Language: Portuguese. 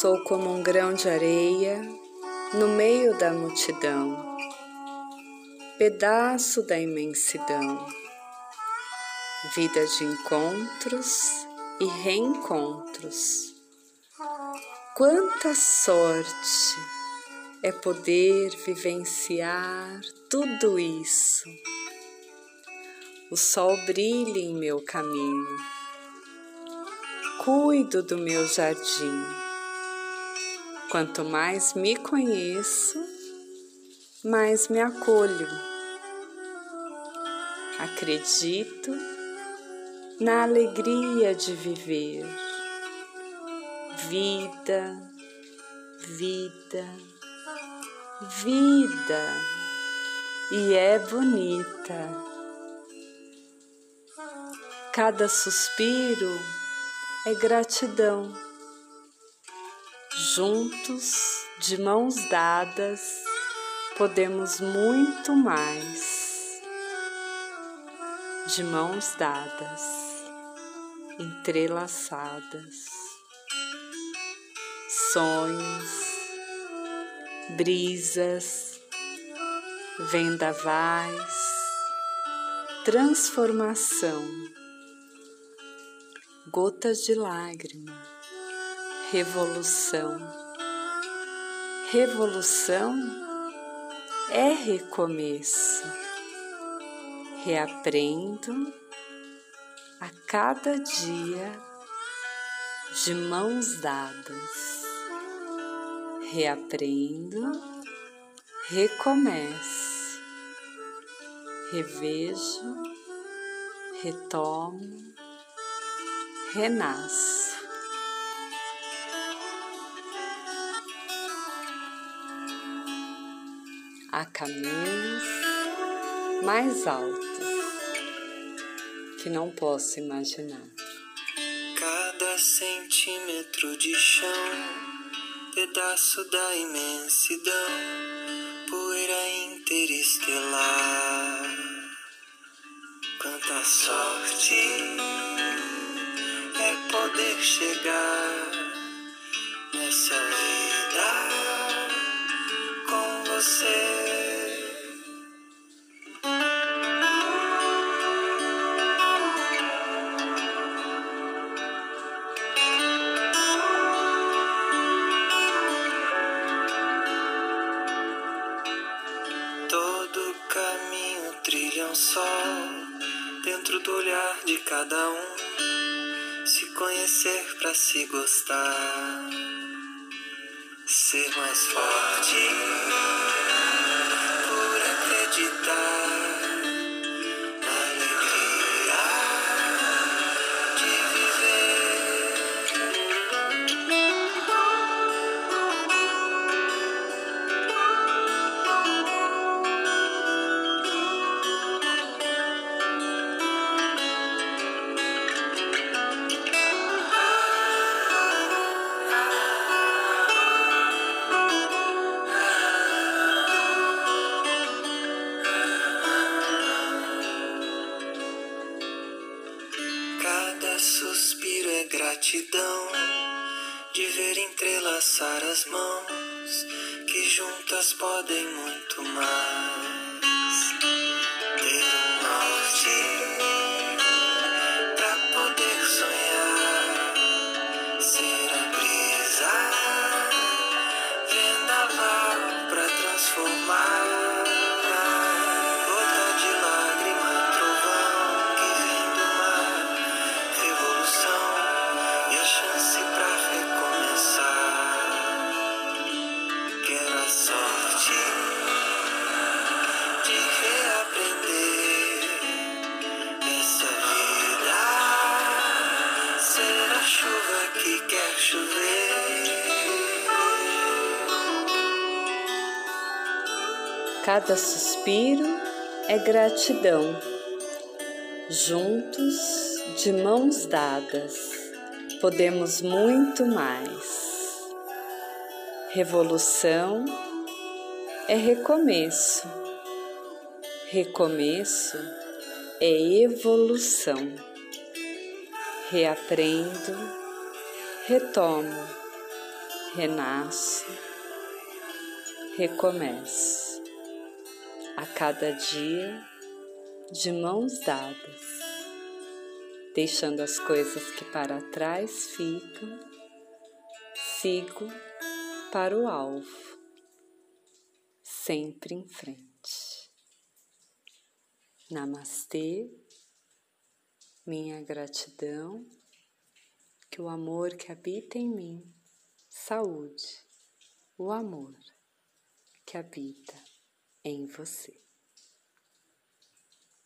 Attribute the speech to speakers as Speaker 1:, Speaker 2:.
Speaker 1: Sou como um grão de areia no meio da multidão, pedaço da imensidão, vida de encontros e reencontros. Quanta sorte é poder vivenciar tudo isso. O sol brilha em meu caminho, cuido do meu jardim Quanto mais me conheço, mais me acolho. Acredito na alegria de viver. Vida, vida, vida. E é bonita. Cada suspiro é gratidão Juntos, de mãos dadas, podemos muito mais. De mãos dadas, entrelaçadas, sonhos, brisas, vendavais, transformação, gotas de lágrima revolução. Revolução é recomeço. Reaprendo a cada dia de mãos dadas. Reaprendo, recomeço, revejo, retomo, renasço. Há caminhos mais altos que não posso imaginar.
Speaker 2: Cada centímetro de chão, pedaço da imensidão, poeira interestelar. Quanta sorte é poder chegar um sol dentro do olhar de cada um. Se conhecer para se gostar, ser mais forte. Ver entrelaçar as mãos que juntas podem muito mais.
Speaker 1: Cada suspiro é gratidão. Juntos, de mãos dadas, podemos muito mais. Revolução é recomeço. Recomeço é evolução. Reaprendo, retomo, renasço, recomeço a cada dia de mãos dadas, deixando as coisas que para trás ficam, sigo para o alvo, sempre em frente. Namastê, minha gratidão, que o amor que habita em mim, saúde, o amor que habita em você.